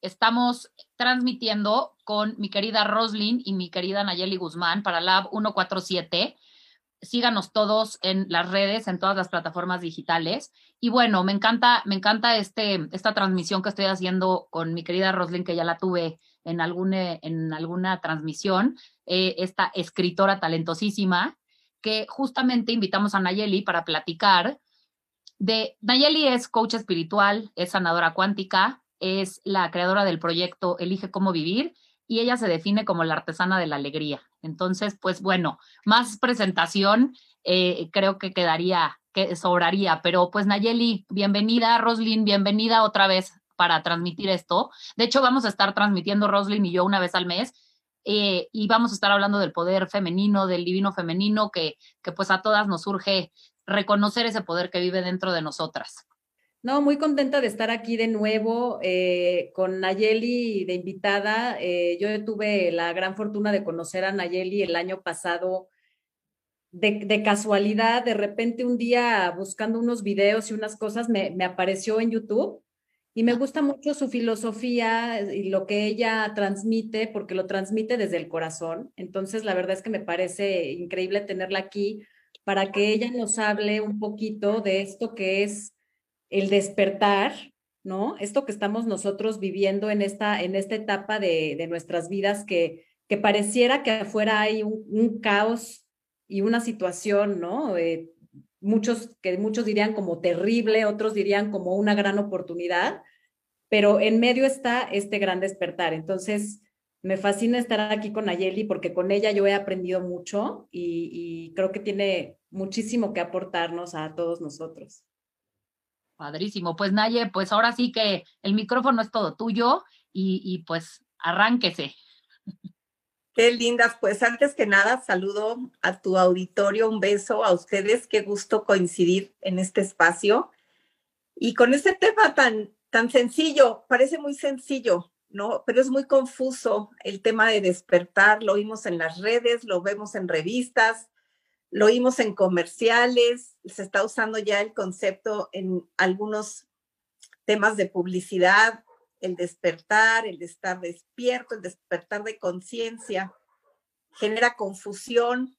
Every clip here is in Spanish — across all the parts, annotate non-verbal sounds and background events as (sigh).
Estamos transmitiendo con mi querida Roslyn y mi querida Nayeli Guzmán para Lab 147. Síganos todos en las redes, en todas las plataformas digitales. Y bueno, me encanta, me encanta este, esta transmisión que estoy haciendo con mi querida Roslyn, que ya la tuve en, alguna, en alguna transmisión, eh, esta escritora talentosísima, que justamente invitamos a Nayeli para platicar de, Nayeli es coach espiritual, es sanadora cuántica, es la creadora del proyecto Elige cómo vivir y ella se define como la artesana de la alegría. Entonces, pues bueno, más presentación eh, creo que quedaría, que sobraría, pero pues Nayeli, bienvenida, Roslyn, bienvenida otra vez para transmitir esto. De hecho, vamos a estar transmitiendo Roslyn y yo una vez al mes eh, y vamos a estar hablando del poder femenino, del divino femenino, que, que pues a todas nos surge reconocer ese poder que vive dentro de nosotras. No, muy contenta de estar aquí de nuevo eh, con Nayeli de invitada. Eh, yo tuve la gran fortuna de conocer a Nayeli el año pasado de, casualidad. De repente un día buscando unos videos y unas cosas me, me apareció en YouTube y me gusta mucho su filosofía y lo que ella transmite porque lo transmite desde el corazón. Entonces, la verdad es que me parece increíble tenerla aquí para que ella nos hable un poquito de esto que es el despertar, ¿no? Esto que estamos nosotros viviendo en esta, en esta etapa de, nuestras vidas que, que pareciera que afuera hay un, caos y una situación, ¿no? Eh, muchos, que muchos dirían como terrible, otros dirían como una gran oportunidad, pero en medio está este gran despertar. Entonces, me fascina estar aquí con Ayeli porque con ella yo he aprendido mucho y, y creo que tiene muchísimo que aportarnos a todos nosotros. Padrísimo. Pues Naye, pues ahora sí que el micrófono es todo tuyo y, pues arránquese. Qué lindas. Pues antes que nada, saludo a tu auditorio, un beso a ustedes. Qué gusto coincidir en este espacio. Y con este tema tan, tan sencillo, parece muy sencillo, ¿no? Pero es muy confuso el tema de despertar. Lo oímos en las redes, lo vemos en revistas, lo oímos en comerciales, se está usando ya el concepto en algunos temas de publicidad, el despertar, el estar despierto, el despertar de conciencia, genera confusión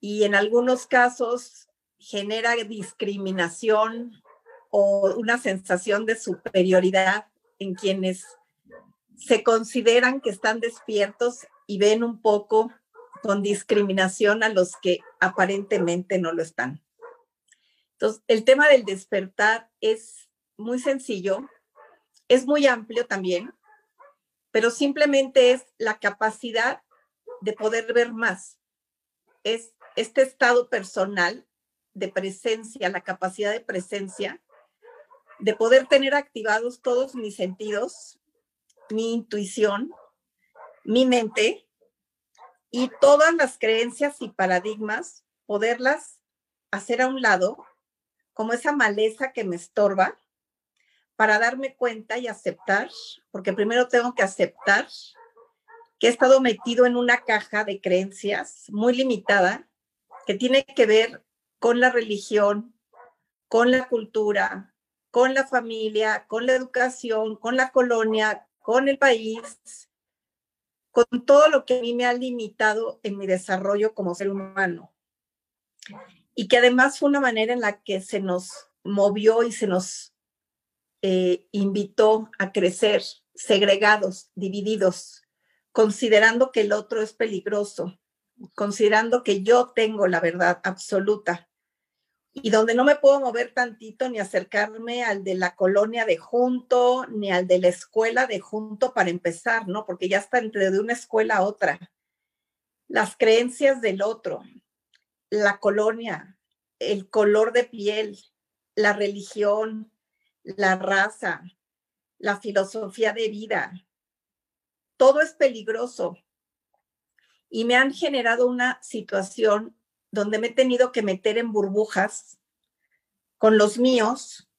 y en algunos casos genera discriminación o una sensación de superioridad en quienes se consideran que están despiertos y ven un poco con discriminación a los que aparentemente no lo están. Entonces, el tema del despertar es muy sencillo, es muy amplio también, pero simplemente es la capacidad de poder ver más. Es este estado personal de presencia, la capacidad de presencia, de poder tener activados todos mis sentidos, mi intuición, mi mente, y todas las creencias y paradigmas, poderlas hacer a un lado, como esa maleza que me estorba, para darme cuenta y aceptar, porque primero tengo que aceptar que he estado metido en una caja de creencias muy limitada, que tiene que ver con la religión, con la cultura, con la familia, con la educación, con la colonia, con el país, con todo lo que a mí me ha limitado en mi desarrollo como ser humano. Y que además fue una manera en la que se nos movió y se nos eh, invitó a crecer segregados, divididos, considerando que el otro es peligroso, considerando que yo tengo la verdad absoluta y donde no me puedo mover tantito ni acercarme al de la colonia de junto, ni al de la escuela de junto para empezar, ¿no? Porque ya está entre de una escuela a otra. Las creencias del otro, la colonia, el color de piel, la religión, la raza, la filosofía de vida, todo es peligroso. Y me han generado una situación donde me he tenido que meter en burbujas con los míos,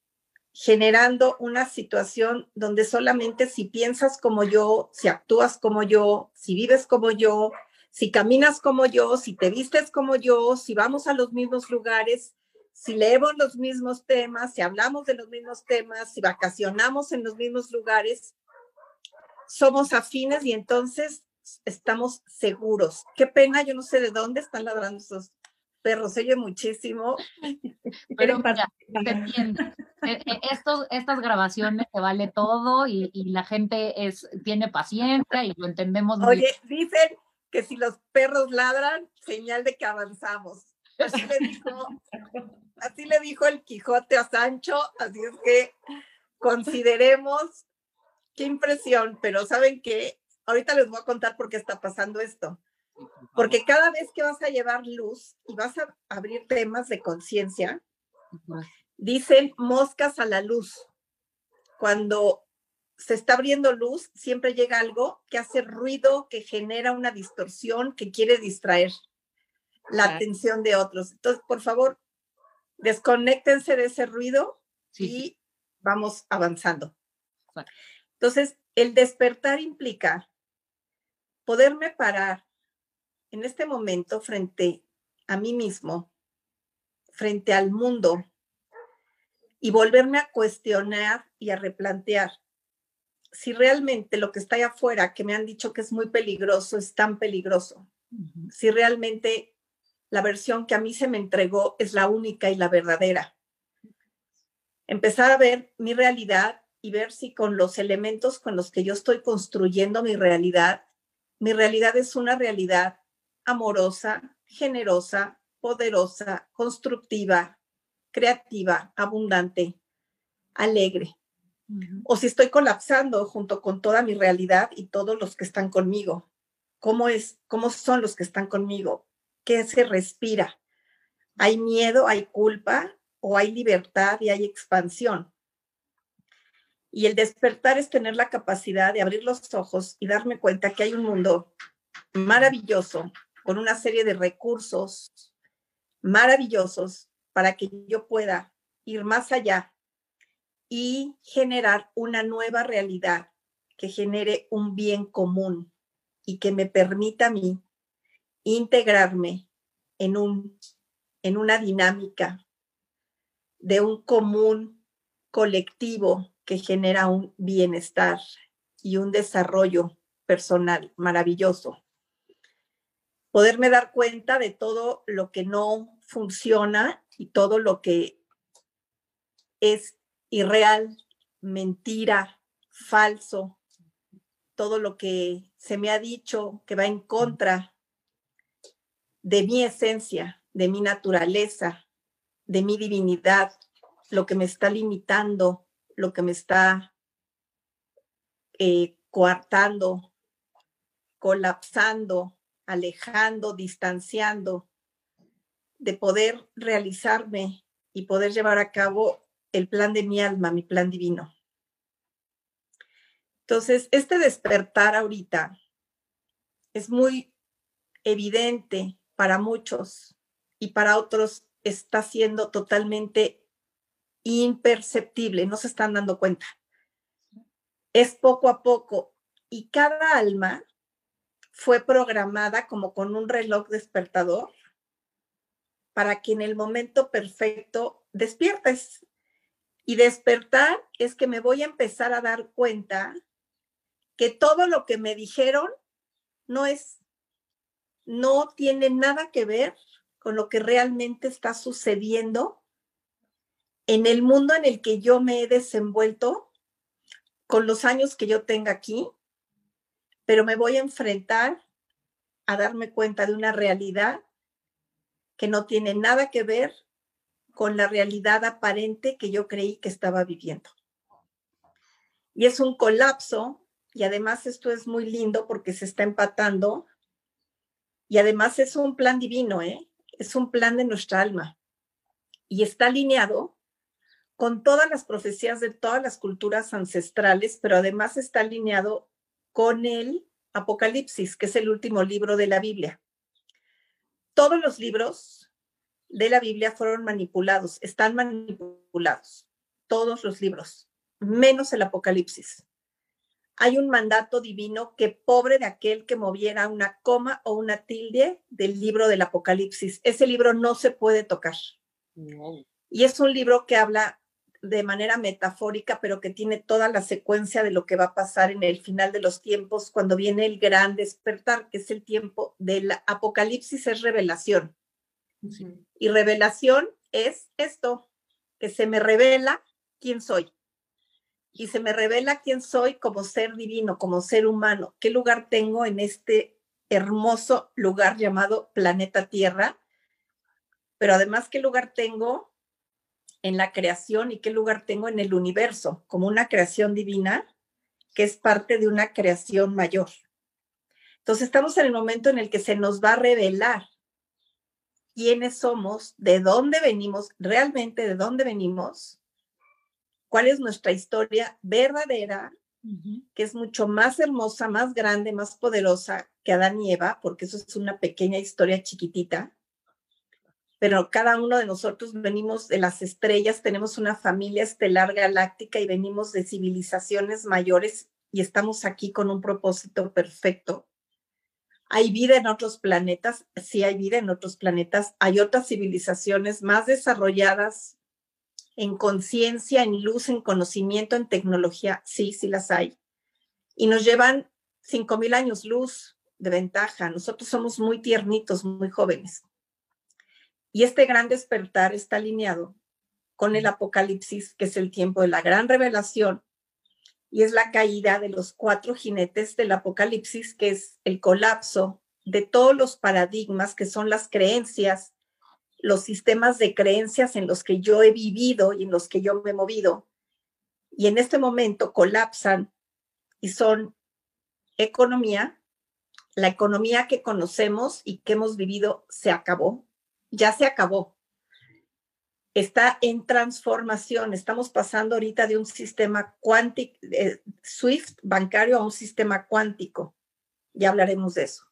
generando una situación donde solamente si piensas como yo, si actúas como yo, si vives como yo, si caminas como yo, si te vistes como yo, si vamos a los mismos lugares, si leemos los mismos temas, si hablamos de los mismos temas, si vacacionamos en los mismos lugares, somos afines y entonces estamos seguros. Qué pena, yo no sé de dónde están ladrando esos perros, oye muchísimo. (laughs) Pero mira, te entiendo. E, e, estos, estas grabaciones se vale todo y, la gente es, tiene paciencia y lo entendemos muy Oye, dicen que si los perros ladran, señal de que avanzamos. Así le dijo, así le dijo el Quijote a Sancho, así es que consideremos, qué impresión, pero ¿saben qué? Ahorita les voy a contar por qué está pasando esto. Porque cada vez que vas a llevar luz y vas a abrir temas de conciencia, dicen moscas a la luz. Cuando se está abriendo luz, siempre llega algo que hace ruido, que genera una distorsión, que quiere distraer la atención de otros. Entonces, por favor, desconéctense de ese ruido y vamos avanzando. Entonces, el despertar implica poderme parar en este momento frente a mí mismo, frente al mundo, y volverme a cuestionar y a replantear si realmente lo que está ahí afuera, que me han dicho que es muy peligroso, es tan peligroso. Si realmente la versión que a mí se me entregó es la única y la verdadera. Empezar a ver mi realidad y ver si con los elementos con los que yo estoy construyendo mi realidad, mi realidad es una realidad amorosa, generosa, poderosa, constructiva, creativa, abundante, alegre. O si estoy colapsando junto con toda mi realidad y todos los que están conmigo. ¿Cómo es? ¿Cómo son los que están conmigo? ¿Qué se respira? ¿Hay miedo, hay culpa o hay libertad y hay expansión? Y el despertar es tener la capacidad de abrir los ojos y darme cuenta que hay un mundo maravilloso con una serie de recursos maravillosos para que yo pueda ir más allá y generar una nueva realidad que genere un bien común y que me permita a mí integrarme en, un, en una dinámica de un común colectivo que genera un bienestar y un desarrollo personal maravilloso. Poderme dar cuenta de todo lo que no funciona y todo lo que es irreal, mentira, falso, todo lo que se me ha dicho que va en contra de mi esencia, de mi naturaleza, de mi divinidad, lo que me está limitando, lo que me está eh, coartando, colapsando, alejando, distanciando de poder realizarme y poder llevar a cabo el plan de mi alma, mi plan divino. Entonces, este despertar ahorita es muy evidente para muchos y para otros está siendo totalmente imperceptible, no se están dando cuenta. Es poco a poco y cada alma fue programada como con un reloj despertador para que en el momento perfecto despiertes. Y despertar es que me voy a empezar a dar cuenta que todo lo que me dijeron no es, no tiene nada que ver con lo que realmente está sucediendo en el mundo en el que yo me he desenvuelto con los años que yo tenga aquí pero me voy a enfrentar a darme cuenta de una realidad que no tiene nada que ver con la realidad aparente que yo creí que estaba viviendo. Y es un colapso y además esto es muy lindo porque se está empatando y además es un plan divino, ¿eh? Es un plan de nuestra alma y está alineado con todas las profecías de todas las culturas ancestrales, pero además está alineado con el Apocalipsis, que es el último libro de la Biblia. Todos los libros de la Biblia fueron manipulados, están manipulados, todos los libros, menos el Apocalipsis. Hay un mandato divino que pobre de aquel que moviera una coma o una tilde del libro del Apocalipsis. Ese libro no se puede tocar. Y es un libro que habla de manera metafórica, pero que tiene toda la secuencia de lo que va a pasar en el final de los tiempos, cuando viene el gran despertar, que es el tiempo del Apocalipsis, es revelación. Y revelación es esto, que se me revela quién soy y se me revela quién soy como ser divino, como ser humano, qué lugar tengo en este hermoso lugar llamado planeta Tierra, pero además qué lugar tengo en la creación y qué lugar tengo en el universo, como una creación divina que es parte de una creación mayor. Entonces estamos en el momento en el que se nos va a revelar quiénes somos, de dónde venimos, realmente de dónde venimos cuál es nuestra historia verdadera, que es mucho más hermosa, más grande, más poderosa que Adán y Eva, porque eso es una pequeña historia chiquitita. Pero cada uno de nosotros venimos de las estrellas, tenemos una familia estelar galáctica y venimos de civilizaciones mayores y estamos aquí con un propósito perfecto. ¿Hay vida en otros planetas? Sí, hay vida en otros planetas. Hay otras civilizaciones más desarrolladas, en conciencia, en luz, en conocimiento, en tecnología, sí, sí las hay. Y nos llevan 5.000 años luz de ventaja. Nosotros somos muy tiernitos, muy jóvenes. Y este gran despertar está alineado con el apocalipsis, que es el tiempo de la gran revelación, y es la caída de los cuatro jinetes del apocalipsis, que es el colapso de todos los paradigmas que son las creencias los sistemas de creencias en los que yo he vivido y en los que yo me he movido. Y en este momento colapsan y son economía, la economía que conocemos y que hemos vivido se acabó, ya se acabó. Está en transformación. Estamos pasando ahorita de un sistema cuántico, eh, SWIFT bancario a un sistema cuántico. Ya hablaremos de eso.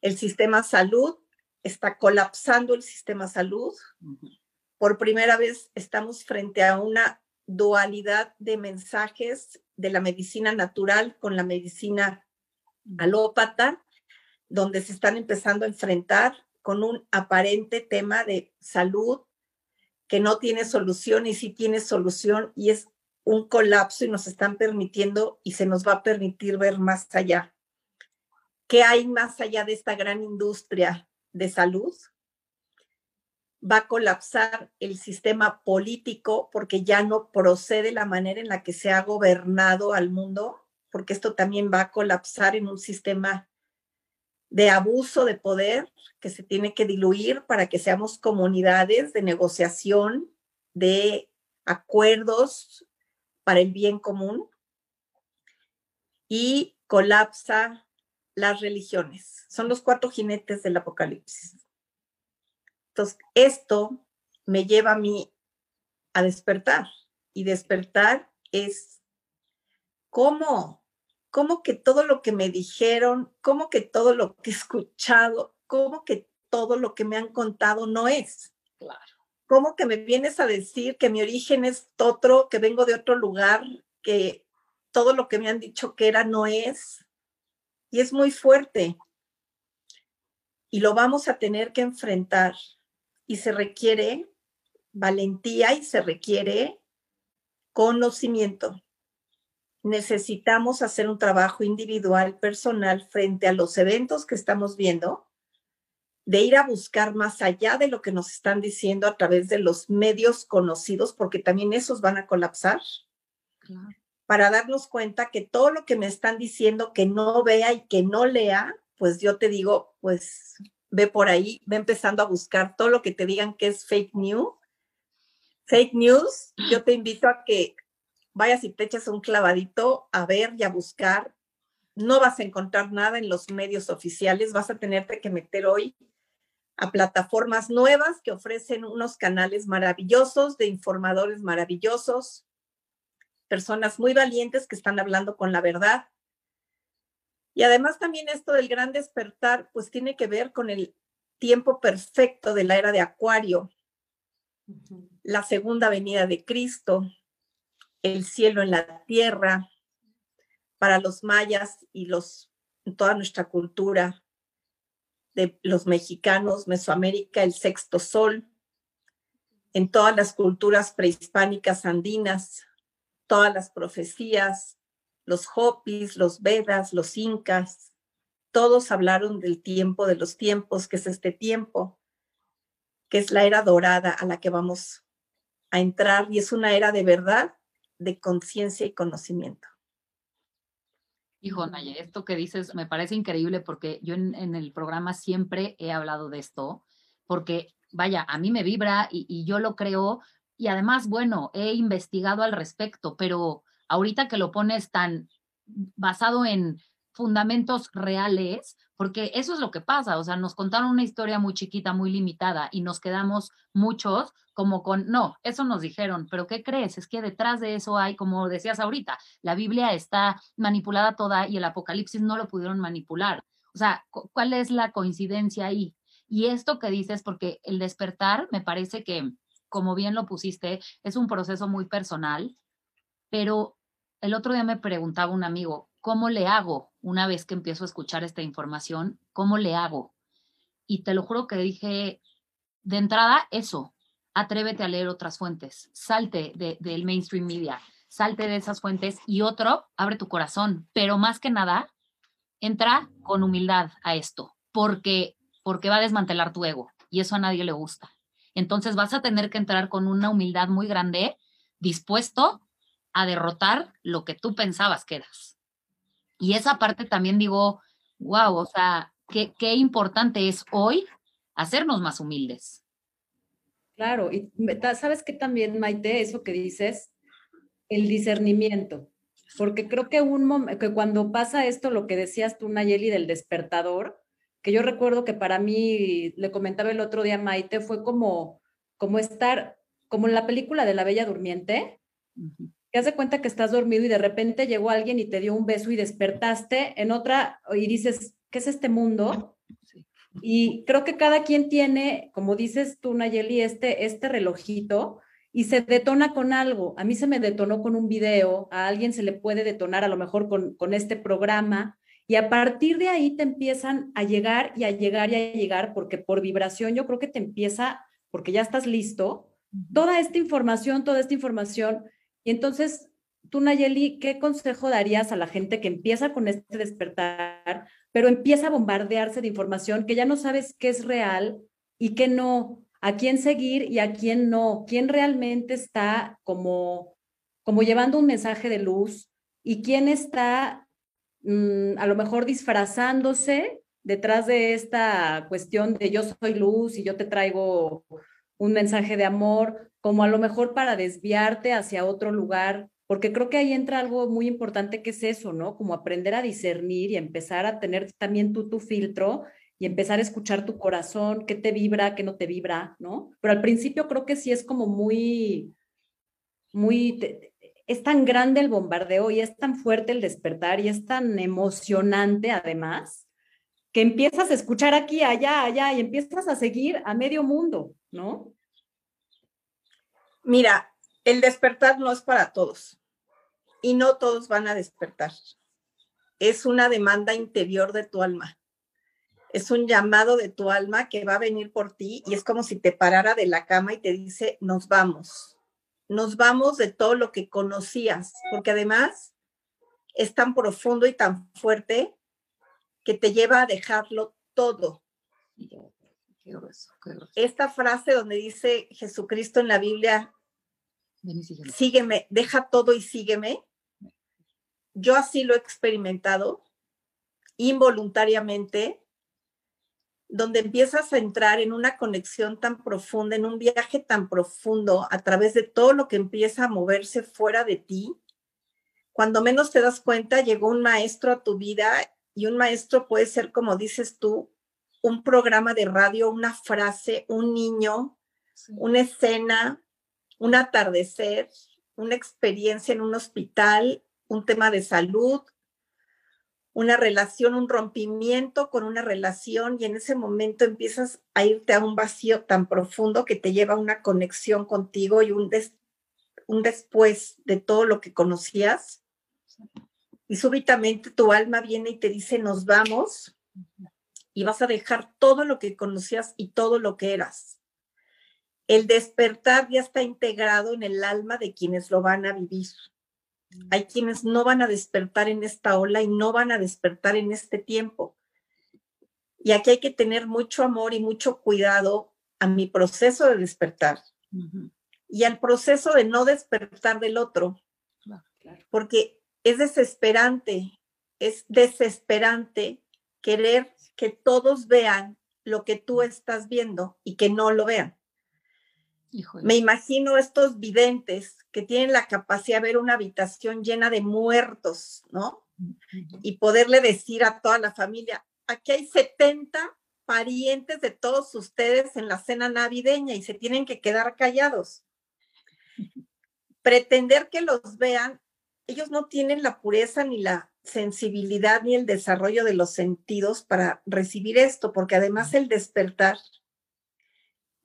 El sistema salud está colapsando el sistema salud. Por primera vez estamos frente a una dualidad de mensajes de la medicina natural con la medicina alópata, donde se están empezando a enfrentar con un aparente tema de salud que no tiene solución y sí tiene solución y es un colapso y nos están permitiendo y se nos va a permitir ver más allá. ¿Qué hay más allá de esta gran industria de salud, va a colapsar el sistema político porque ya no procede la manera en la que se ha gobernado al mundo, porque esto también va a colapsar en un sistema de abuso de poder que se tiene que diluir para que seamos comunidades de negociación, de acuerdos para el bien común. Y colapsa las religiones. Son los cuatro jinetes del Apocalipsis. Entonces, esto me lleva a mí a despertar. Y despertar es cómo, cómo que todo lo que me dijeron, cómo que todo lo que he escuchado, cómo que todo lo que me han contado no es. Claro. ¿Cómo que me vienes a decir que mi origen es otro, que vengo de otro lugar, que todo lo que me han dicho que era no es? Y es muy fuerte. Y lo vamos a tener que enfrentar. Y se requiere valentía y se requiere conocimiento. Necesitamos hacer un trabajo individual, personal, frente a los eventos que estamos viendo, de ir a buscar más allá de lo que nos están diciendo a través de los medios conocidos, porque también esos van a colapsar. Claro para darnos cuenta que todo lo que me están diciendo que no vea y que no lea, pues yo te digo, pues ve por ahí, ve empezando a buscar todo lo que te digan que es fake news. Fake news, yo te invito a que vayas y te eches un clavadito a ver y a buscar. No vas a encontrar nada en los medios oficiales, vas a tenerte que meter hoy a plataformas nuevas que ofrecen unos canales maravillosos de informadores maravillosos, personas muy valientes que están hablando con la verdad. Y además también esto del gran despertar, pues tiene que ver con el tiempo perfecto de la era de Acuario, la segunda venida de Cristo, el cielo en la tierra, para los mayas y los, toda nuestra cultura de los mexicanos, Mesoamérica, el sexto sol, en todas las culturas prehispánicas andinas, todas las profecías, los Hopis, los Vedas, los Incas, todos hablaron del tiempo de los tiempos, que es este tiempo, que es la era dorada a la que vamos a entrar y es una era de verdad, de conciencia y conocimiento. Hijo, Naye, esto que dices me parece increíble porque yo en, el programa siempre he hablado de esto, porque vaya, a mí me vibra y yo lo creo y además, bueno, he investigado al respecto, pero ahorita que lo pones tan basado en fundamentos reales, porque eso es lo que pasa, o sea, nos contaron una historia muy chiquita, muy limitada y nos quedamos muchos como con, no, eso nos dijeron, pero ¿qué crees? Es que detrás de eso hay, como decías ahorita, la Biblia está manipulada toda y el Apocalipsis no lo pudieron manipular. O sea, ¿cuál es la coincidencia ahí? Y esto que dices, porque el despertar me parece que, como bien lo pusiste, es un proceso muy personal, pero el otro día me preguntaba un amigo, ¿cómo le hago una vez que empiezo a escuchar esta información? ¿Cómo le hago? Y te lo juro que dije, de entrada, eso, atrévete a leer otras fuentes, salte del mainstream media, salte de esas fuentes y otro, abre tu corazón, pero más que nada, entra con humildad a esto, porque, porque va a desmantelar tu ego y eso a nadie le gusta. Entonces vas a tener que entrar con una humildad muy grande, dispuesto a derrotar lo que tú pensabas que eras. Y esa parte también digo, wow, o sea, qué, importante es hoy hacernos más humildes. Claro, y sabes que también, Maite, eso que dices, el discernimiento, porque creo que, un que cuando pasa esto, lo que decías tú, Nayeli, del despertador, que yo recuerdo que para mí, le comentaba el otro día Maite, fue como, como estar, como en la película de la Bella Durmiente, que hace cuenta que estás dormido y de repente llegó alguien y te dio un beso y despertaste en otra y dices, ¿qué es este mundo? Y creo que cada quien tiene, como dices tú, Nayeli, este, este relojito y se detona con algo. A mí se me detonó con un video, a alguien se le puede detonar a lo mejor con, con este programa y a partir de ahí te empiezan a llegar y a llegar y a llegar porque por vibración yo creo que te empieza, porque ya estás listo, toda esta información, toda esta información. Y entonces, tú, Nayeli, ¿qué consejo darías a la gente que empieza con este despertar, pero empieza a bombardearse de información que ya no sabes qué es real y qué no, a quién seguir y a quién no, quién realmente está como, como llevando un mensaje de luz y quién está mm, a lo mejor disfrazándose detrás de esta cuestión de yo soy luz y yo te traigo un mensaje de amor, como a lo mejor para desviarte hacia otro lugar, porque creo que ahí entra algo muy importante que es eso, ¿no? Como aprender a discernir y empezar a tener también tú tu filtro y empezar a escuchar tu corazón, qué te vibra, qué no te vibra, ¿no? Pero al principio creo que sí es como muy, muy, es tan grande el bombardeo y es tan fuerte el despertar y es tan emocionante además, que empiezas a escuchar aquí, allá, allá y empiezas a seguir a medio mundo, ¿no? Mira, el despertar no es para todos y no todos van a despertar. Es una demanda interior de tu alma. Es un llamado de tu alma que va a venir por ti y es como si te parara de la cama y te dice, nos vamos. Nos vamos de todo lo que conocías, porque además es tan profundo y tan fuerte que te lleva a dejarlo todo. Esta frase donde dice Jesucristo en la Biblia, sígueme. deja todo y sígueme. Yo así lo he experimentado involuntariamente, donde empiezas a entrar en una conexión tan profunda, en un viaje tan profundo a través de todo lo que empieza a moverse fuera de ti. Cuando menos te das cuenta, llegó un maestro a tu vida y un maestro puede ser, como dices tú, un programa de radio, una frase, un niño, una escena, un atardecer, una experiencia en un hospital, un tema de salud, una relación, un rompimiento con una relación y en ese momento empiezas a irte a un vacío tan profundo que te lleva a una conexión contigo y un, un después de todo lo que conocías y súbitamente tu alma viene y te dice, nos vamos y vas a dejar todo lo que conocías y todo lo que eras. El despertar ya está integrado en el alma de quienes lo van a vivir. Hay quienes no van a despertar en esta ola y no van a despertar en este tiempo. Y aquí hay que tener mucho amor y mucho cuidado a mi proceso de despertar y al proceso de no despertar del otro. Porque es desesperante, es desesperante querer que todos vean lo que tú estás viendo y que no lo vean. Me imagino estos videntes que tienen la capacidad de ver una habitación llena de muertos, ¿no? Y poderle decir a toda la familia, aquí hay 70 parientes de todos ustedes en la cena navideña y se tienen que quedar callados. Pretender que los vean, ellos no tienen la pureza ni la sensibilidad ni el desarrollo de los sentidos para recibir esto, porque además el despertar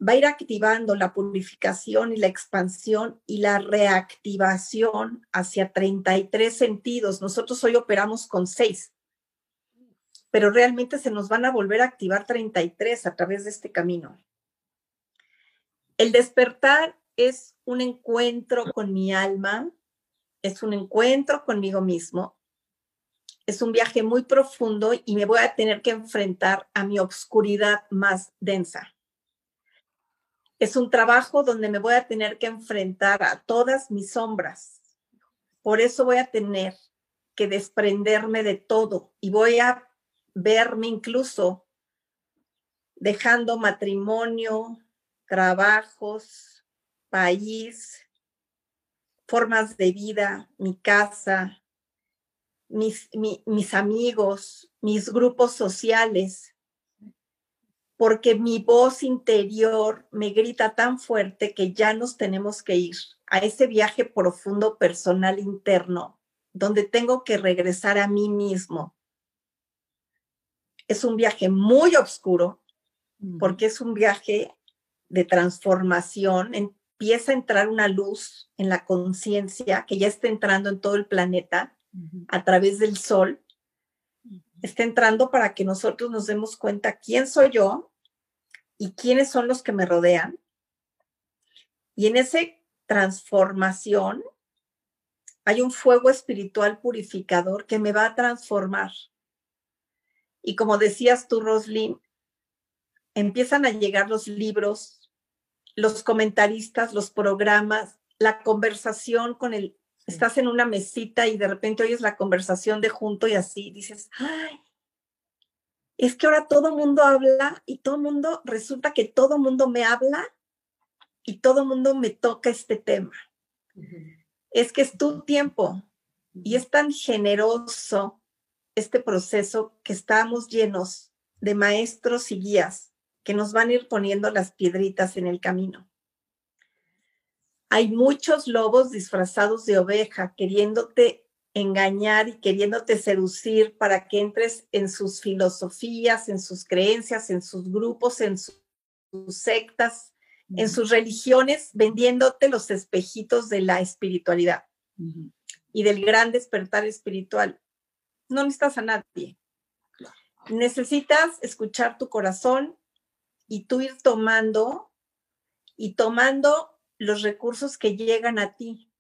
va a ir activando la purificación y la expansión y la reactivación hacia 33 sentidos. Nosotros hoy operamos con 6, pero realmente se nos van a volver a activar 33 a través de este camino. El despertar es un encuentro con mi alma, es un encuentro conmigo mismo, es un viaje muy profundo y me voy a tener que enfrentar a mi obscuridad más densa es un trabajo donde me voy a tener que enfrentar a todas mis sombras. Por eso voy a tener que desprenderme de todo y voy a verme incluso dejando matrimonio, trabajos, país, formas de vida, mi casa, mis, amigos, mis grupos sociales, porque mi voz interior me grita tan fuerte que ya nos tenemos que ir a ese viaje profundo personal interno, donde tengo que regresar a mí mismo. Es un viaje muy oscuro, porque es un viaje de transformación. Empieza a entrar una luz en la conciencia que ya está entrando en todo el planeta a través del sol está entrando para que nosotros nos demos cuenta quién soy yo y quiénes son los que me rodean. Y en esa transformación hay un fuego espiritual purificador que me va a transformar. Y como decías tú, Roslyn, empiezan a llegar los libros, los comentaristas, los programas, la conversación con el estás en una mesita y de repente oyes la conversación de junto y así dices, ay, es que ahora todo mundo habla y todo mundo, resulta que todo mundo me habla y todo mundo me toca este tema. Es que es tu tiempo y es tan generoso este proceso que estamos llenos de maestros y guías que nos van a ir poniendo las piedritas en el camino hay muchos lobos disfrazados de oveja queriéndote engañar y queriéndote seducir para que entres en sus filosofías, en sus creencias, en sus grupos, en sus sectas, en sus religiones, vendiéndote los espejitos de la espiritualidad y del gran despertar espiritual. No necesitas a nadie. Necesitas escuchar tu corazón y tú ir tomando y tomando los recursos que llegan a ti.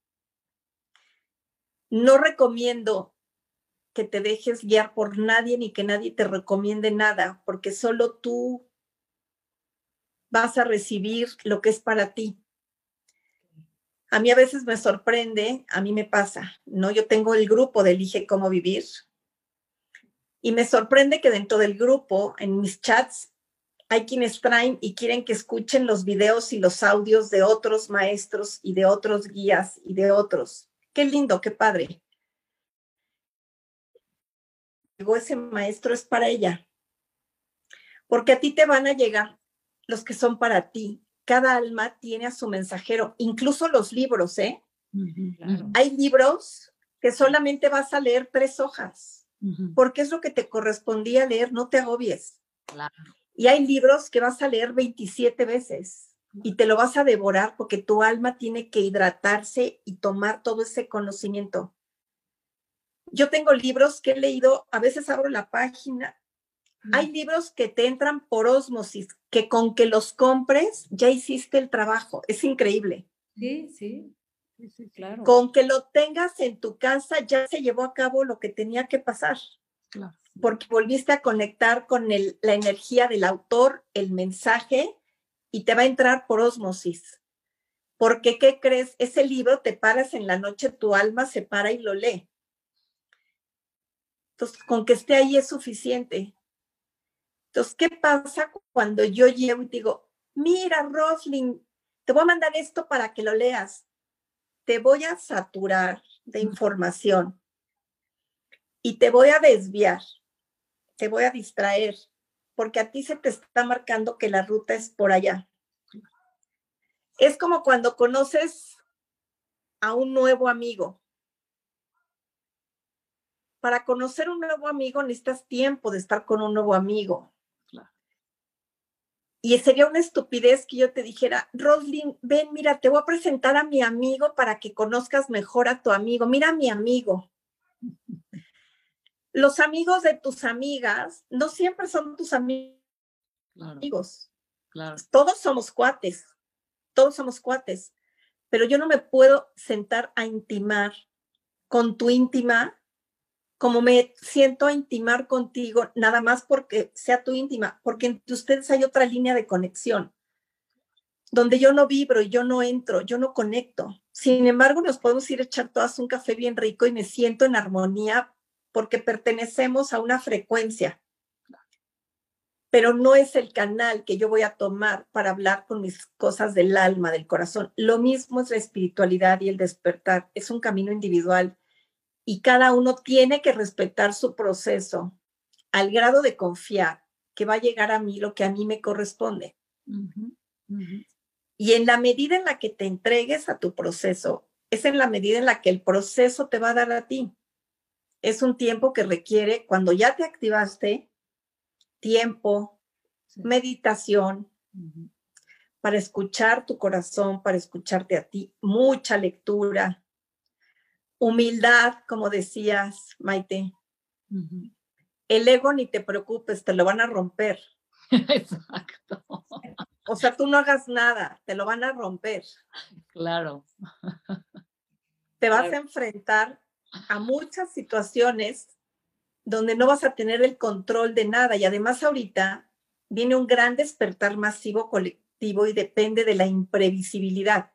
No recomiendo que te dejes guiar por nadie ni que nadie te recomiende nada, porque solo tú vas a recibir lo que es para ti. A mí a veces me sorprende, a mí me pasa, ¿no? Yo tengo el grupo de Elige cómo vivir y me sorprende que dentro del grupo, en mis chats, hay quienes traen y quieren que escuchen los videos y los audios de otros maestros y de otros guías y de otros. Qué lindo, qué padre. Llegó ese maestro es para ella. Porque a ti te van a llegar los que son para ti. Cada alma tiene a su mensajero, incluso los libros, ¿eh? Hay libros que solamente vas a leer tres hojas, porque es lo que te correspondía leer, no te agobies. Claro. Y hay libros que vas a leer 27 veces y te lo vas a devorar porque tu alma tiene que hidratarse y tomar todo ese conocimiento. Yo tengo libros que he leído, a veces abro la página. Hay libros que te entran por osmosis, que con que los compres ya hiciste el trabajo. Es increíble. Sí, sí. Sí, claro. Con que lo tengas en tu casa ya se llevó a cabo lo que tenía que pasar. Claro. Porque volviste a conectar con el, la energía del autor, el mensaje, y te va a entrar por osmosis. Porque, ¿qué crees? Ese libro te paras en la noche, tu alma se para y lo lee. Entonces, con que esté ahí es suficiente. Entonces, ¿qué pasa cuando yo llego y digo, mira, Roslyn, te voy a mandar esto para que lo leas? Te voy a saturar de información y te voy a desviar, te voy a distraer, porque a ti se te está marcando que la ruta es por allá. Es como cuando conoces a un nuevo amigo. Para conocer un nuevo amigo necesitas tiempo de estar con un nuevo amigo. Y sería una estupidez que yo te dijera, Roslyn, ven, mira, te voy a presentar a mi amigo para que conozcas mejor a tu amigo. Mira a mi amigo. Los amigos de tus amigas no siempre son tus amigos. Claro. Todos somos cuates todos somos cuates, pero yo no me puedo sentar a intimar con tu íntima como me siento a intimar contigo, nada más porque sea tu íntima, porque entre ustedes hay otra línea de conexión, donde yo no vibro y yo no entro, yo no conecto. Sin embargo, nos podemos ir a echar todas un café bien rico y me siento en armonía porque pertenecemos a una frecuencia pero no es el canal que yo voy a tomar para hablar con mis cosas del alma, del corazón. Lo mismo es la espiritualidad y el despertar. Es un camino individual y cada uno tiene que respetar su proceso al grado de confiar que va a llegar a mí lo que a mí me corresponde. Y en la medida en la que te entregues a tu proceso, es en la medida en la que el proceso te va a dar a ti. Es un tiempo que requiere, cuando ya te activaste, tiempo, meditación, para escuchar tu corazón, para escucharte a ti, mucha lectura, humildad, como decías, Maite. El ego ni te preocupes, te lo van a romper. (laughs) Exacto. O sea, tú no hagas nada, te lo van a romper. Claro. Te vas a enfrentar a muchas situaciones donde no vas a tener el control de nada. Y además ahorita viene un gran despertar masivo colectivo y depende de la imprevisibilidad.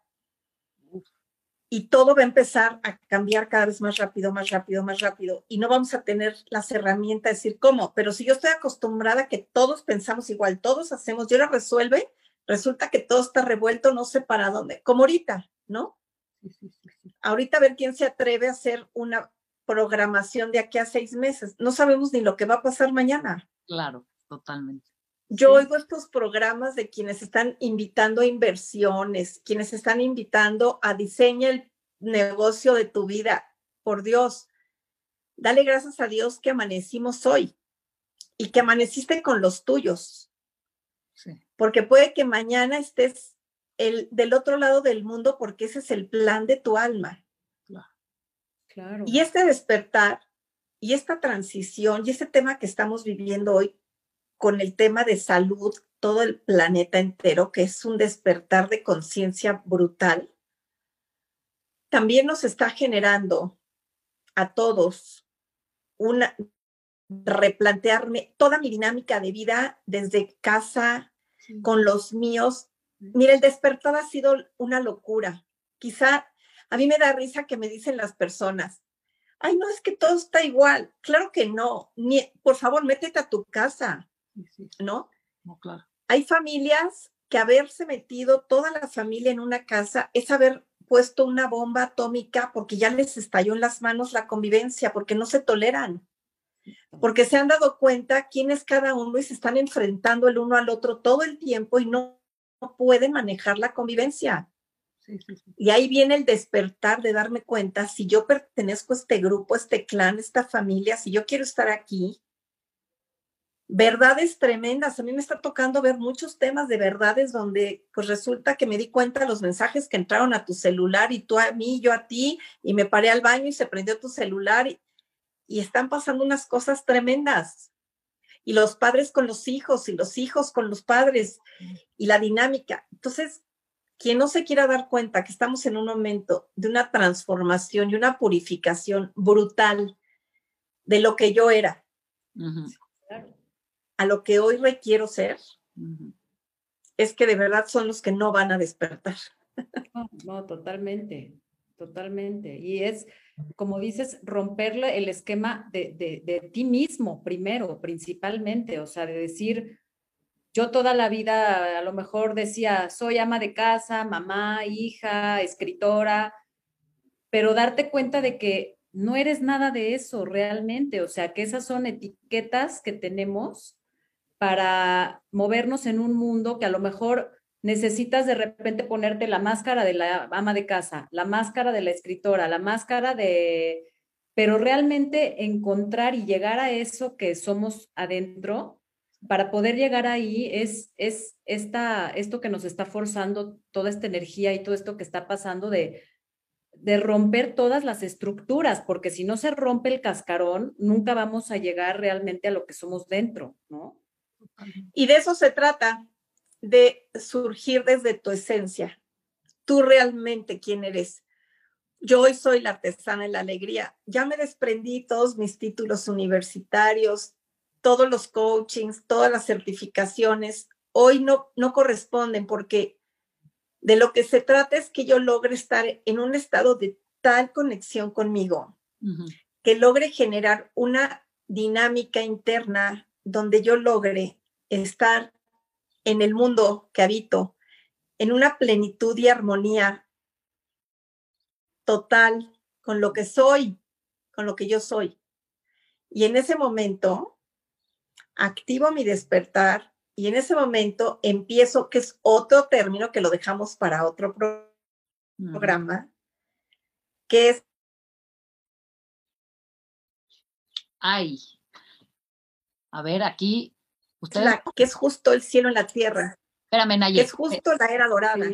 Y todo va a empezar a cambiar cada vez más rápido, más rápido, más rápido. Y no vamos a tener las herramientas de decir cómo. Pero si yo estoy acostumbrada a que todos pensamos igual, todos hacemos, yo la resuelve, resulta que todo está revuelto, no sé para dónde. Como ahorita, ¿no? Ahorita a ver quién se atreve a hacer una programación de aquí a seis meses. No sabemos ni lo que va a pasar mañana. Claro, totalmente. Yo oigo estos programas de quienes están invitando a inversiones, quienes están invitando a diseñar el negocio de tu vida. Por Dios, dale gracias a Dios que amanecimos hoy y que amaneciste con los tuyos. Porque puede que mañana estés el, del otro lado del mundo porque ese es el plan de tu alma. Y este despertar y esta transición y este tema que estamos viviendo hoy con el tema de salud, todo el planeta entero, que es un despertar de conciencia brutal, también nos está generando a todos una replantearme toda mi dinámica de vida desde casa, con los míos. Mira, el despertar ha sido una locura. Quizá a mí me da risa que me dicen las personas, ay, no, es que todo está igual. Claro que no. Ni, por favor, métete a tu casa, ¿no? No, claro. Hay familias que haberse metido toda la familia en una casa es haber puesto una bomba atómica porque ya les estalló en las manos la convivencia, porque no se toleran, porque se han dado cuenta quién es cada uno y se están enfrentando el uno al otro todo el tiempo y no, no pueden manejar la convivencia. Y ahí viene el despertar de darme cuenta, si yo pertenezco a este grupo, a este clan, a esta familia, si yo quiero estar aquí, verdades tremendas. A mí me está tocando ver muchos temas de verdades donde pues resulta que me di cuenta de los mensajes que entraron a tu celular y tú a mí, yo a ti, y me paré al baño y se prendió tu celular. Y, y están pasando unas cosas tremendas. Y los padres con los hijos y los hijos con los padres y la dinámica. Entonces, quien no se quiera dar cuenta que estamos en un momento de una transformación y una purificación brutal de lo que yo era a lo que hoy requiero ser, es que de verdad son los que no van a despertar. No, totalmente, totalmente. Y es, como dices, romperle el esquema de, de, de ti mismo primero, principalmente, o sea, de decir, yo toda la vida a lo mejor decía, soy ama de casa, mamá, hija, escritora, pero darte cuenta de que no eres nada de eso realmente, o sea, que esas son etiquetas que tenemos para movernos en un mundo que a lo mejor necesitas de repente ponerte la máscara de la ama de casa, la máscara de la escritora, la máscara de... Pero realmente encontrar y llegar a eso que somos adentro, para poder llegar ahí es, es esta, esto que nos está forzando toda esta energía y todo esto que está pasando de, de romper todas las estructuras, porque si no se rompe el cascarón, nunca vamos a llegar realmente a lo que somos dentro, ¿no? Y de eso se trata, de surgir desde tu esencia. Tú realmente quién eres. Yo hoy soy la artesana de la alegría. Ya me desprendí todos mis títulos universitarios, todos los coachings, todas las certificaciones. Hoy no, no corresponden porque de lo que se trata es que yo logre estar en un estado de tal conexión conmigo, que logre generar una dinámica interna donde yo logre estar en el mundo que habito, en una plenitud y armonía total con lo que soy, con lo que yo soy. Y en ese momento activo mi despertar y en ese momento empiezo, que es otro término que lo dejamos para otro programa, que es... Ay, a ver, aquí que es justo el cielo en la tierra. Espérame, Nayet. es justo la era dorada.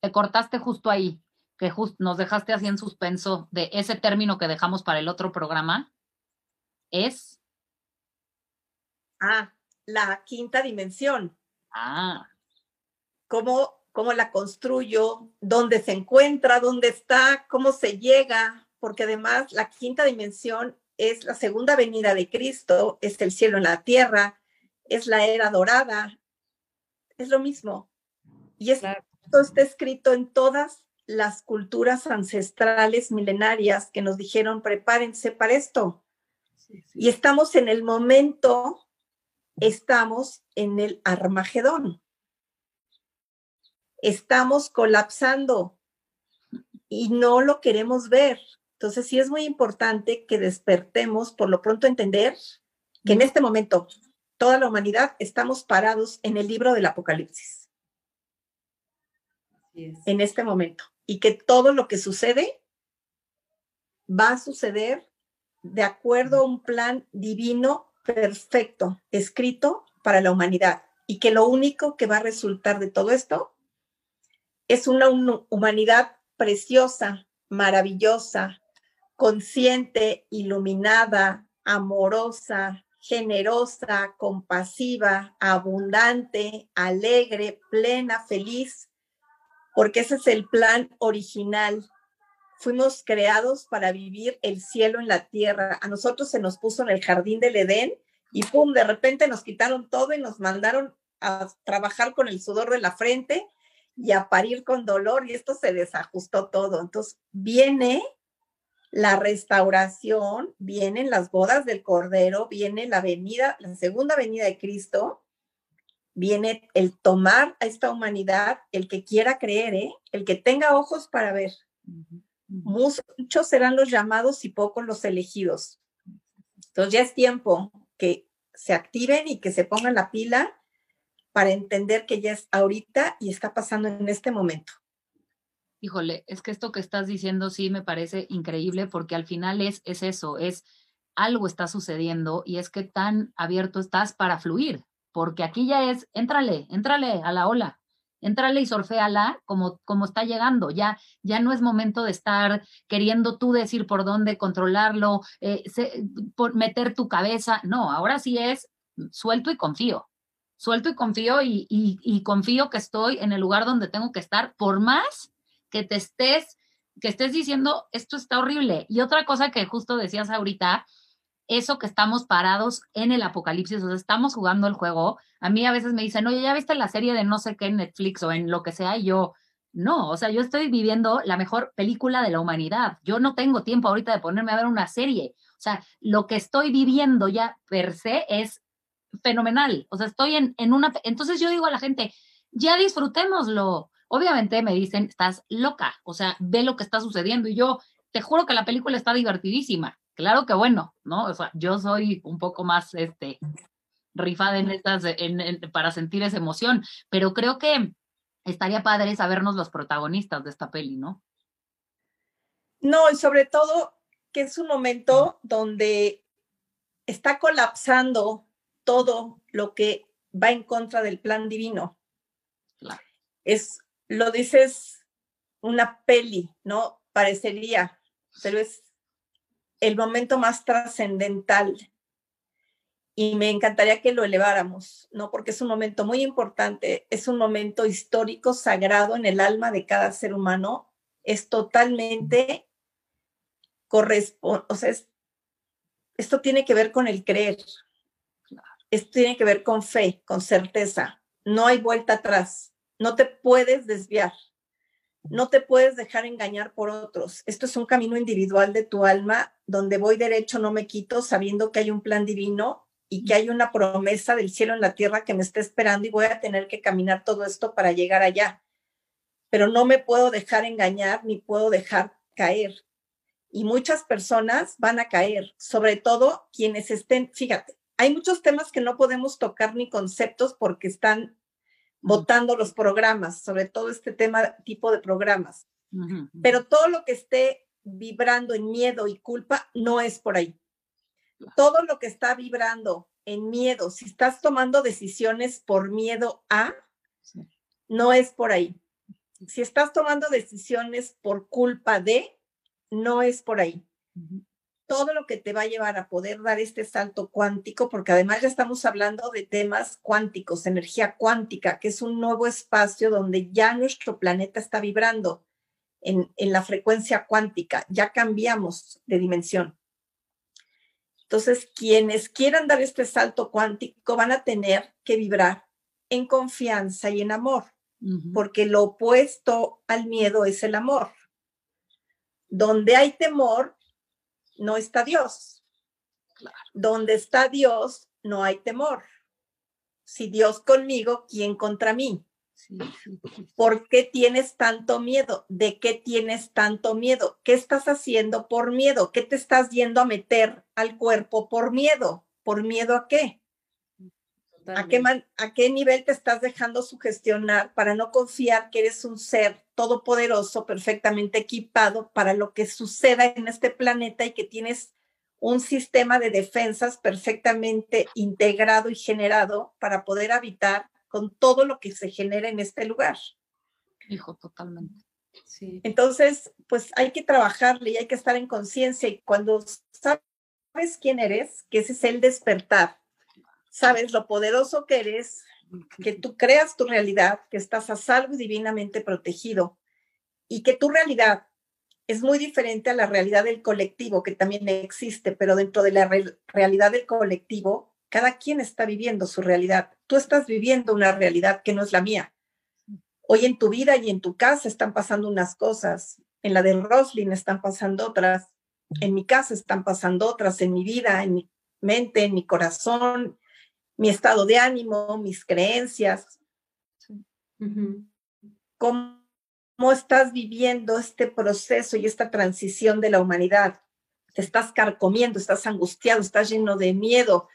Te cortaste justo ahí, que nos dejaste así en suspenso de ese término que dejamos para el otro programa. Es. Ah, la quinta dimensión. Ah. ¿Cómo, cómo la construyo? ¿Dónde se encuentra? ¿Dónde está? ¿Cómo se llega? Porque además la quinta dimensión es la segunda venida de Cristo, es el cielo en la tierra, es la era dorada, es lo mismo. Y esto está escrito en todas las culturas ancestrales milenarias que nos dijeron, prepárense para esto. Y estamos en el momento, estamos en el Armagedón. Estamos colapsando y no lo queremos ver. Entonces sí es muy importante que despertemos, por lo pronto entender que en este momento toda la humanidad estamos parados en el libro del Apocalipsis. En este momento. Y que todo lo que sucede va a suceder de acuerdo a un plan divino perfecto, escrito para la humanidad. Y que lo único que va a resultar de todo esto es una humanidad preciosa, maravillosa, consciente, iluminada, amorosa, generosa, compasiva, abundante, alegre, plena, feliz, porque ese es el plan original. Fuimos creados para vivir el cielo en la tierra. A nosotros se nos puso en el jardín del Edén y pum, de repente nos quitaron todo y nos mandaron a trabajar con el sudor de la frente y a parir con dolor y esto se desajustó todo. Entonces viene la restauración, vienen las bodas del Cordero, viene la venida, la segunda venida de Cristo, viene el tomar a esta humanidad, el que quiera creer, ¿eh? el que tenga ojos para ver. Muchos serán los llamados y pocos los elegidos. Entonces ya es tiempo que se activen y que se pongan la pila para entender que ya es ahorita y está pasando en este momento híjole, es que esto que estás diciendo sí me parece increíble porque al final es, es eso, es algo está sucediendo y es que tan abierto estás para fluir, porque aquí ya es, éntrale, éntrale a la ola, entrale y sorféala como, como está llegando. Ya, ya no es momento de estar queriendo tú decir por dónde controlarlo, eh, por meter tu cabeza. No, ahora sí es suelto y confío. Suelto y confío y confío que estoy en el lugar donde tengo que estar, por más que te estés, que estés diciendo, esto está horrible. Y otra cosa que justo decías ahorita, eso que estamos parados en el apocalipsis, o sea, estamos jugando el juego. A mí a veces me dicen, oye, ¿ya viste la serie de no sé qué en Netflix o en lo que sea? Y yo, no, o sea, yo estoy viviendo la mejor película de la humanidad. Yo no tengo tiempo ahorita de ponerme a ver una serie. O sea, lo que estoy viviendo ya per se es fenomenal. O sea, estoy en, en una... Entonces yo digo a la gente, ya disfrutémoslo. Obviamente me dicen, estás loca, o sea, ve lo que está sucediendo. Y yo te juro que la película está divertidísima Claro que bueno, ¿no? O sea, yo soy un poco más este, rifada en estas, en, para sentir esa emoción, pero creo que estaría padre sabernos los protagonistas de esta peli, ¿no? No, y sobre todo que es un momento donde está colapsando todo lo que va en contra del plan divino. Claro. Es, lo dices, una peli, ¿no? Parecería, pero es el momento más trascendental. Y me encantaría que lo eleváramos, ¿no? Porque es un momento muy importante, es un momento histórico, sagrado en el alma de cada ser humano, es totalmente corresponde, o sea, esto tiene que ver con el creer, esto tiene que ver con fe, con certeza, no hay vuelta atrás, no te puedes desviar. No te puedes dejar engañar por otros. Esto es un camino individual de tu alma donde voy derecho, no me quito, sabiendo que hay un plan divino y que hay una promesa del cielo en la tierra que me está esperando y voy a tener que caminar todo esto para llegar allá. Pero no me puedo dejar engañar ni puedo dejar caer. Y muchas personas van a caer, sobre todo quienes estén, fíjate, hay muchos temas que no podemos tocar ni conceptos porque están votando los programas, sobre todo este tema tipo de programas. Pero todo lo que esté vibrando en miedo y culpa no es por ahí. Todo lo que está vibrando en miedo, si estás tomando decisiones por miedo a, no es por ahí. Si estás tomando decisiones por culpa de, no es por ahí todo lo que te va a llevar a poder dar este salto cuántico, porque además ya estamos hablando de temas cuánticos, energía cuántica, que es un nuevo espacio donde ya nuestro planeta está vibrando en, en la frecuencia cuántica, ya cambiamos de dimensión. Entonces, quienes quieran dar este salto cuántico van a tener que vibrar en confianza y en amor, porque lo opuesto al miedo es el amor. Donde hay temor, no está Dios. Donde está Dios, no hay temor. Si Dios conmigo, ¿quién contra mí? ¿Por qué tienes tanto miedo? ¿De qué tienes tanto miedo? ¿Qué estás haciendo por miedo? ¿Qué te estás yendo a meter al cuerpo por miedo? ¿Por miedo a qué? ¿A qué, ¿A qué nivel te estás dejando sugestionar para no confiar que eres un ser todopoderoso, perfectamente equipado para lo que suceda en este planeta y que tienes un sistema de defensas perfectamente integrado y generado para poder habitar con todo lo que se genera en este lugar? Hijo, totalmente. Sí. Entonces, pues hay que trabajarle y hay que estar en conciencia y cuando sabes quién eres, que ese es el despertar sabes lo poderoso que eres, que tú creas tu realidad, que estás a salvo y divinamente protegido y que tu realidad es muy diferente a la realidad del colectivo, que también existe, pero dentro de la realidad del colectivo, cada quien está viviendo su realidad. Tú estás viviendo una realidad que no es la mía. Hoy en tu vida y en tu casa están pasando unas cosas, en la de Roslyn están pasando otras, en mi casa están pasando otras, en mi vida, en mi mente, en mi corazón, mi estado de ánimo, mis creencias. ¿Cómo, ¿Cómo estás viviendo este proceso y esta transición de la humanidad? Te estás carcomiendo, estás angustiado, estás lleno de miedo.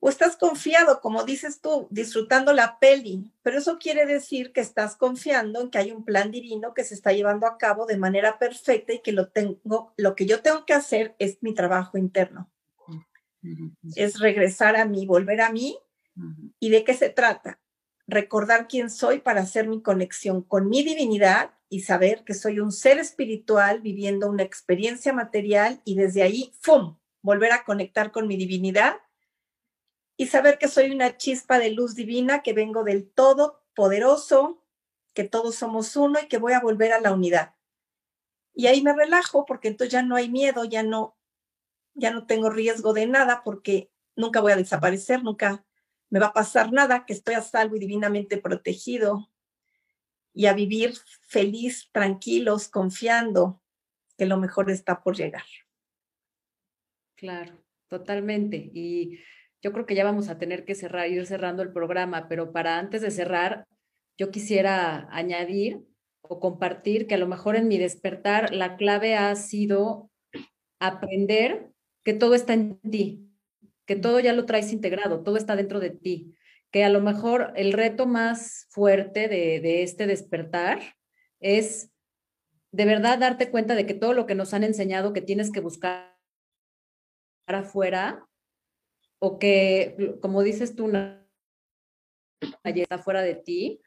O estás confiado, como dices tú, disfrutando la peli, pero eso quiere decir que estás confiando en que hay un plan divino que se está llevando a cabo de manera perfecta y que lo tengo, lo que yo tengo que hacer es mi trabajo interno es regresar a mí, volver a mí. ¿Y de qué se trata? recordar quién soy para hacer mi conexión con mi divinidad y saber que soy un ser espiritual viviendo una experiencia material y desde ahí, ¡fum!, volver a conectar con mi divinidad y saber que soy una chispa de luz divina, que vengo del todo poderoso, que todos somos uno y que voy a volver a la unidad. Y ahí me relajo porque entonces ya no hay miedo, ya no ya no tengo riesgo de nada porque nunca voy a desaparecer, nunca me va a pasar nada, que estoy a salvo y divinamente protegido y a vivir feliz, tranquilos, confiando que lo mejor está por llegar. Claro, totalmente. Y yo creo que ya vamos a tener que cerrar, ir cerrando el programa, pero para antes de cerrar, yo quisiera añadir o compartir que a lo mejor en mi despertar la clave ha sido aprender que todo está en ti, que todo ya lo traes integrado, todo está dentro de ti, que a lo mejor el reto más fuerte de, este despertar es de verdad darte cuenta de que todo lo que nos han enseñado que tienes que buscar afuera o que, como dices tú, allí está fuera de ti,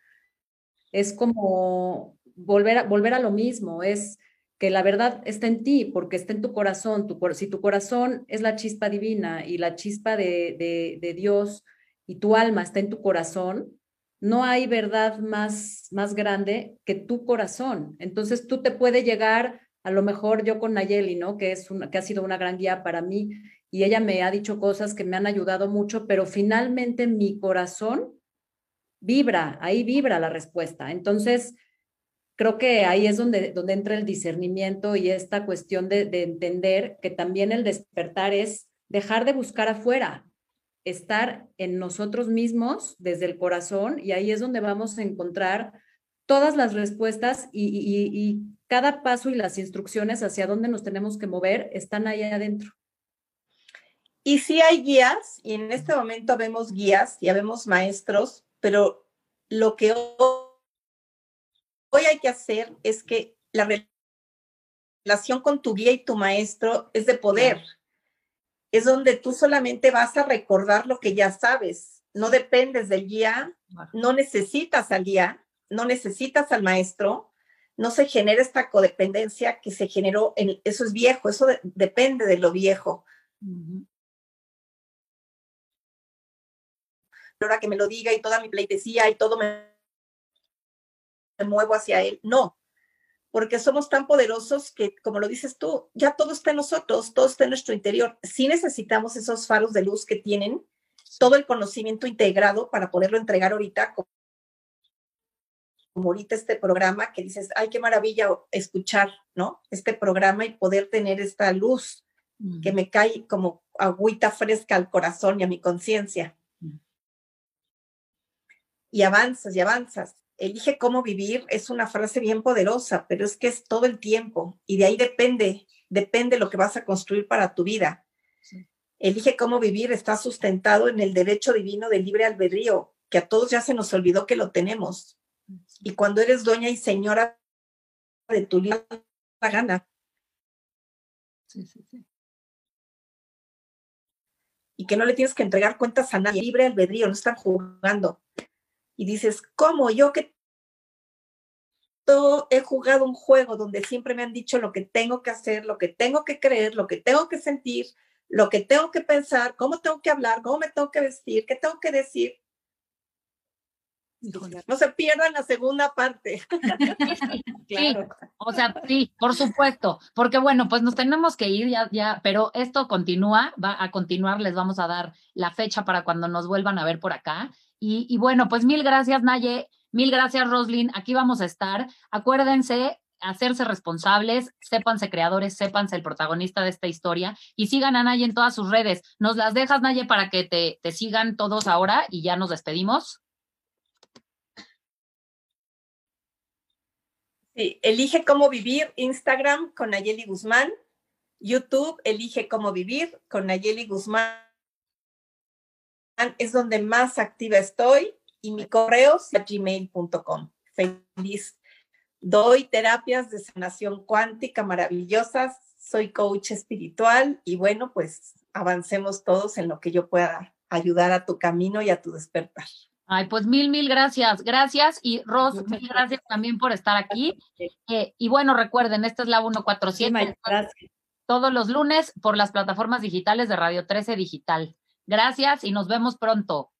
es como volver a, volver a lo mismo, es que la verdad está en ti, porque está en tu corazón. Tu, si tu corazón es la chispa divina y la chispa de, de, Dios y tu alma está en tu corazón, no hay verdad más, más grande que tu corazón. Entonces tú te puede llegar, a lo mejor yo con Nayeli, ¿no? Que, es una, que ha sido una gran guía para mí y ella me ha dicho cosas que me han ayudado mucho, pero finalmente mi corazón vibra, ahí vibra la respuesta. Entonces, creo que ahí es donde, donde entra el discernimiento y esta cuestión de, de entender que también el despertar es dejar de buscar afuera, estar en nosotros mismos desde el corazón y ahí es donde vamos a encontrar todas las respuestas y, y, y, cada paso y las instrucciones hacia dónde nos tenemos que mover están ahí adentro. Y sí hay guías, y en este momento vemos guías, ya vemos maestros, pero lo que hoy hay que hacer es que la relación con tu guía y tu maestro es de poder. Es donde tú solamente vas a recordar lo que ya sabes. No dependes del guía, no necesitas al guía, no necesitas al maestro, no se genera esta codependencia que se generó, en, eso es viejo, eso depende de lo viejo. Ahora que me lo diga y toda mi pleitesía y todo me me muevo hacia Él. No, porque somos tan poderosos que, como lo dices tú, ya todo está en nosotros, todo está en nuestro interior. Sí necesitamos esos faros de luz que tienen todo el conocimiento integrado para poderlo entregar ahorita, como, ahorita este programa que dices, ay, qué maravilla escuchar, ¿no? Este programa y poder tener esta luz que me cae como agüita fresca al corazón y a mi conciencia. Y avanzas y avanzas elige cómo vivir es una frase bien poderosa, pero es que es todo el tiempo y de ahí depende, depende lo que vas a construir para tu vida. Elige cómo vivir está sustentado en el derecho divino del libre albedrío, que a todos ya se nos olvidó que lo tenemos. Y cuando eres dueña y señora de tu vida, la gana. Y que no le tienes que entregar cuentas a nadie, libre albedrío, no están jugando y dices, ¿cómo? Yo que he jugado un juego donde siempre me han dicho lo que tengo que hacer, lo que tengo que creer, lo que tengo que sentir, lo que tengo que pensar, cómo tengo que hablar, cómo me tengo que vestir, qué tengo que decir. No se pierdan la segunda parte. (laughs) claro. o sea, sí, por supuesto, porque bueno, pues nos tenemos que ir ya, ya, pero esto continúa, va a continuar, les vamos a dar la fecha para cuando nos vuelvan a ver por acá. Y, bueno, pues mil gracias, Naye. Mil gracias, Roslyn. Aquí vamos a estar. Acuérdense, hacerse responsables, sépanse creadores, sépanse el protagonista de esta historia y sigan a Naye en todas sus redes. ¿Nos las dejas, Naye, para que te, te sigan todos ahora y ya nos despedimos? Sí, elige cómo vivir Instagram con Nayeli Guzmán, YouTube elige cómo vivir con Nayeli Guzmán es donde más activa estoy y mi correo es gmail.com. Feliz. Doy terapias de sanación cuántica maravillosas. Soy coach espiritual y bueno, pues avancemos todos en lo que yo pueda ayudar a tu camino y a tu despertar. Ay, pues mil, mil gracias. Gracias. Y Ros, mil gracias también por estar aquí. Eh, y bueno, recuerden, esta es la 147. Gracias. Todos los lunes por las plataformas digitales de Radio 13 Digital. Gracias y nos vemos pronto.